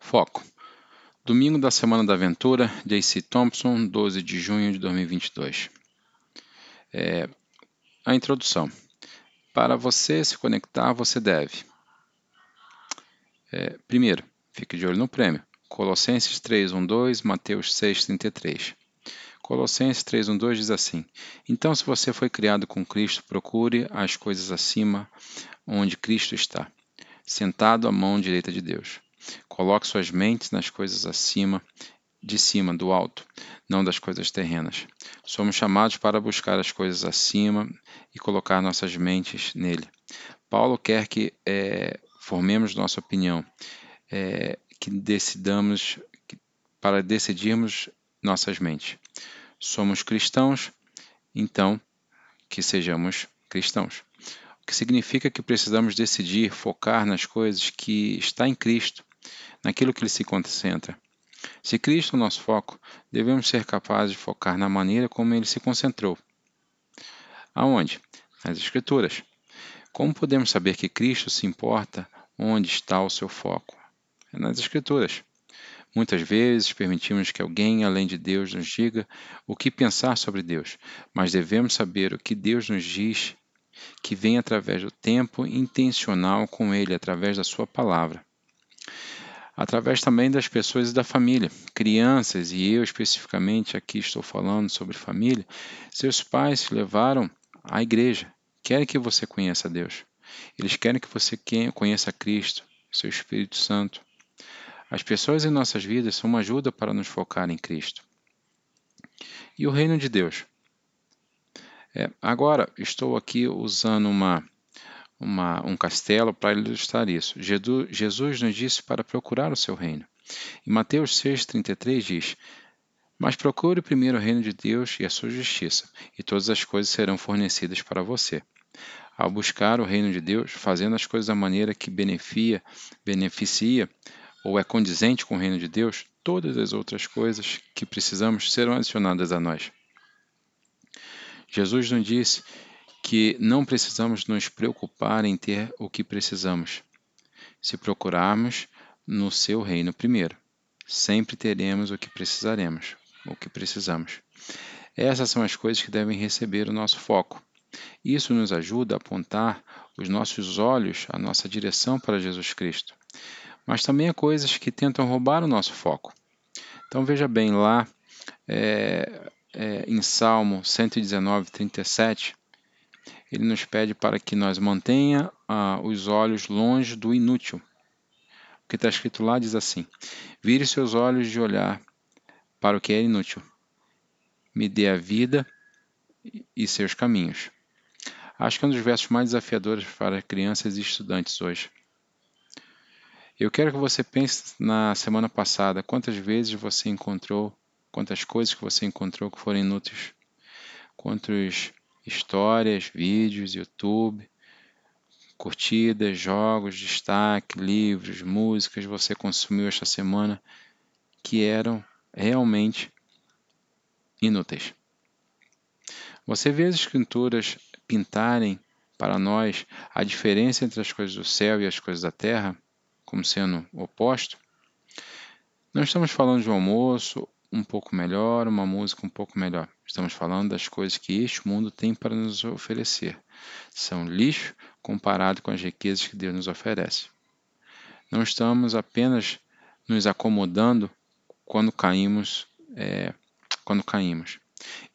Foco. Domingo da Semana da Aventura, J.C. Thompson, 12 de junho de 2022. É, a introdução. Para você se conectar, você deve. É, primeiro, fique de olho no prêmio. Colossenses 3:12, Mateus 6:33. Colossenses 3:12 diz assim: Então, se você foi criado com Cristo, procure as coisas acima, onde Cristo está, sentado à mão direita de Deus. Coloque suas mentes nas coisas acima, de cima, do alto, não das coisas terrenas. Somos chamados para buscar as coisas acima e colocar nossas mentes nele. Paulo quer que é, formemos nossa opinião, é, que decidamos para decidirmos nossas mentes. Somos cristãos, então que sejamos cristãos. O que significa que precisamos decidir, focar nas coisas que está em Cristo naquilo que ele se concentra. Se Cristo é o nosso foco, devemos ser capazes de focar na maneira como ele se concentrou. Aonde? Nas Escrituras. Como podemos saber que Cristo se importa onde está o seu foco? É nas Escrituras. Muitas vezes permitimos que alguém além de Deus nos diga o que pensar sobre Deus, mas devemos saber o que Deus nos diz, que vem através do tempo intencional com Ele, através da Sua palavra através também das pessoas e da família, crianças, e eu especificamente aqui estou falando sobre família, seus pais te levaram à igreja, querem que você conheça Deus, eles querem que você conheça Cristo, seu Espírito Santo. As pessoas em nossas vidas são uma ajuda para nos focar em Cristo. E o reino de Deus? É, agora, estou aqui usando uma uma, um castelo para ilustrar isso. Jesus nos disse para procurar o seu reino. Em Mateus 6,33 diz: Mas procure primeiro o reino de Deus e a sua justiça, e todas as coisas serão fornecidas para você. Ao buscar o reino de Deus, fazendo as coisas da maneira que beneficia, beneficia ou é condizente com o reino de Deus, todas as outras coisas que precisamos serão adicionadas a nós. Jesus nos disse que não precisamos nos preocupar em ter o que precisamos, se procurarmos no seu reino primeiro. Sempre teremos o que precisaremos, o que precisamos. Essas são as coisas que devem receber o nosso foco. Isso nos ajuda a apontar os nossos olhos, a nossa direção para Jesus Cristo. Mas também há coisas que tentam roubar o nosso foco. Então veja bem lá é, é, em Salmo 119, 37, ele nos pede para que nós mantenha ah, os olhos longe do inútil. O que está escrito lá diz assim: Vire seus olhos de olhar para o que é inútil. Me dê a vida e seus caminhos. Acho que é um dos versos mais desafiadores para crianças e estudantes hoje. Eu quero que você pense na semana passada quantas vezes você encontrou, quantas coisas que você encontrou que foram inúteis, quantos histórias, vídeos, YouTube, curtidas, jogos, destaque, livros, músicas você consumiu esta semana que eram realmente inúteis. Você vê as escrituras pintarem para nós a diferença entre as coisas do céu e as coisas da terra como sendo oposto? Não estamos falando de um almoço um pouco melhor, uma música um pouco melhor. Estamos falando das coisas que este mundo tem para nos oferecer. São lixo comparado com as riquezas que Deus nos oferece. Não estamos apenas nos acomodando quando caímos, é, quando caímos.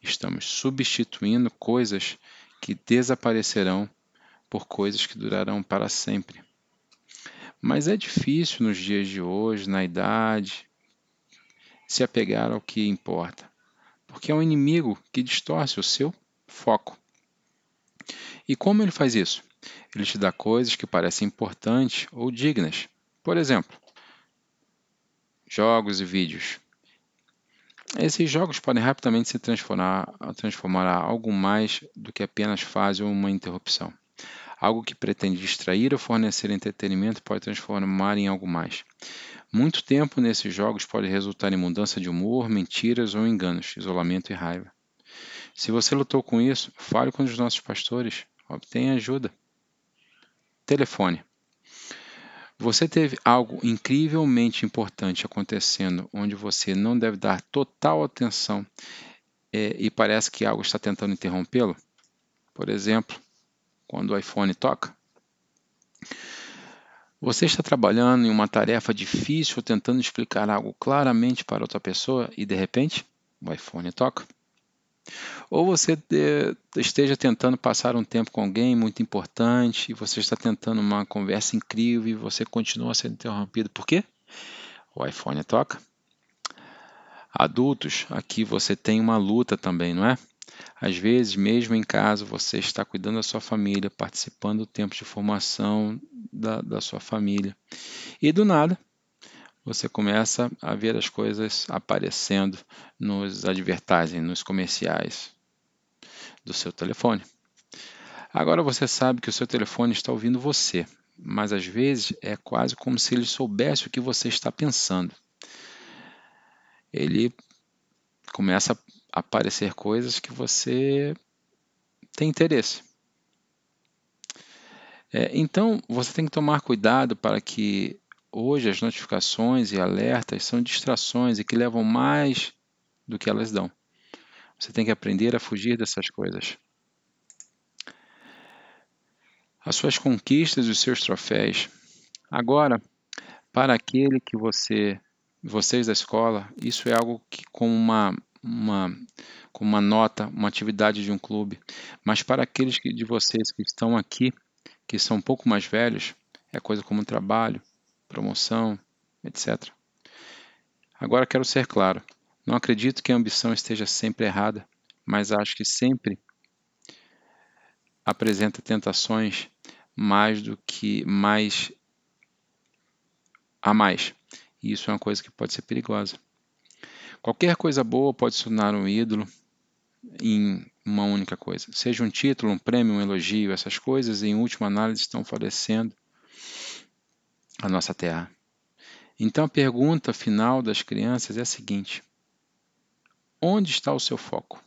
Estamos substituindo coisas que desaparecerão por coisas que durarão para sempre. Mas é difícil nos dias de hoje, na idade, se apegar ao que importa, porque é um inimigo que distorce o seu foco. E como ele faz isso? Ele te dá coisas que parecem importantes ou dignas. Por exemplo, jogos e vídeos. Esses jogos podem rapidamente se transformar, transformar a algo mais do que apenas fase ou uma interrupção. Algo que pretende distrair ou fornecer entretenimento pode transformar em algo mais. Muito tempo nesses jogos pode resultar em mudança de humor, mentiras ou enganos, isolamento e raiva. Se você lutou com isso, fale com os nossos pastores, obtenha ajuda. Telefone. Você teve algo incrivelmente importante acontecendo, onde você não deve dar total atenção é, e parece que algo está tentando interrompê-lo? Por exemplo, quando o iPhone toca? Você está trabalhando em uma tarefa difícil, tentando explicar algo claramente para outra pessoa e de repente o iPhone toca? Ou você esteja tentando passar um tempo com alguém muito importante, e você está tentando uma conversa incrível e você continua sendo interrompido. Por quê? O iPhone toca. Adultos, aqui você tem uma luta também, não é? Às vezes, mesmo em casa, você está cuidando da sua família, participando do tempo de formação da, da sua família. E do nada, você começa a ver as coisas aparecendo nos advertising, nos comerciais do seu telefone. Agora você sabe que o seu telefone está ouvindo você, mas às vezes é quase como se ele soubesse o que você está pensando. Ele começa aparecer coisas que você tem interesse. É, então você tem que tomar cuidado para que Hoje, as notificações e alertas são distrações e que levam mais do que elas dão. Você tem que aprender a fugir dessas coisas. As suas conquistas e os seus troféus. Agora, para aquele que você, vocês da escola, isso é algo que como uma uma como uma nota, uma atividade de um clube. Mas para aqueles que, de vocês que estão aqui, que são um pouco mais velhos, é coisa como trabalho, promoção, etc. Agora quero ser claro: não acredito que a ambição esteja sempre errada, mas acho que sempre apresenta tentações mais do que mais a mais. E isso é uma coisa que pode ser perigosa. Qualquer coisa boa pode se tornar um ídolo em uma única coisa. Seja um título, um prêmio, um elogio, essas coisas, em última análise, estão falecendo a nossa terra. Então a pergunta final das crianças é a seguinte: onde está o seu foco?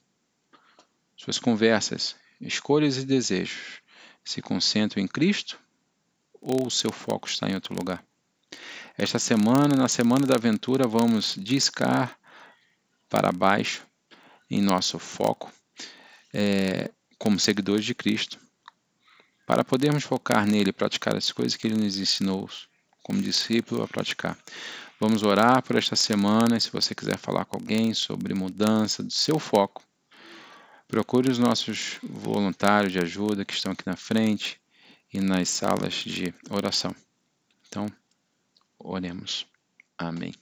Suas conversas, escolhas e desejos se concentram em Cristo ou o seu foco está em outro lugar? Esta semana, na semana da aventura, vamos discar para baixo em nosso foco é, como seguidores de Cristo, para podermos focar nele e praticar as coisas que ele nos ensinou como discípulo a praticar. Vamos orar por esta semana se você quiser falar com alguém sobre mudança do seu foco, procure os nossos voluntários de ajuda que estão aqui na frente e nas salas de oração. Então, oremos. Amém.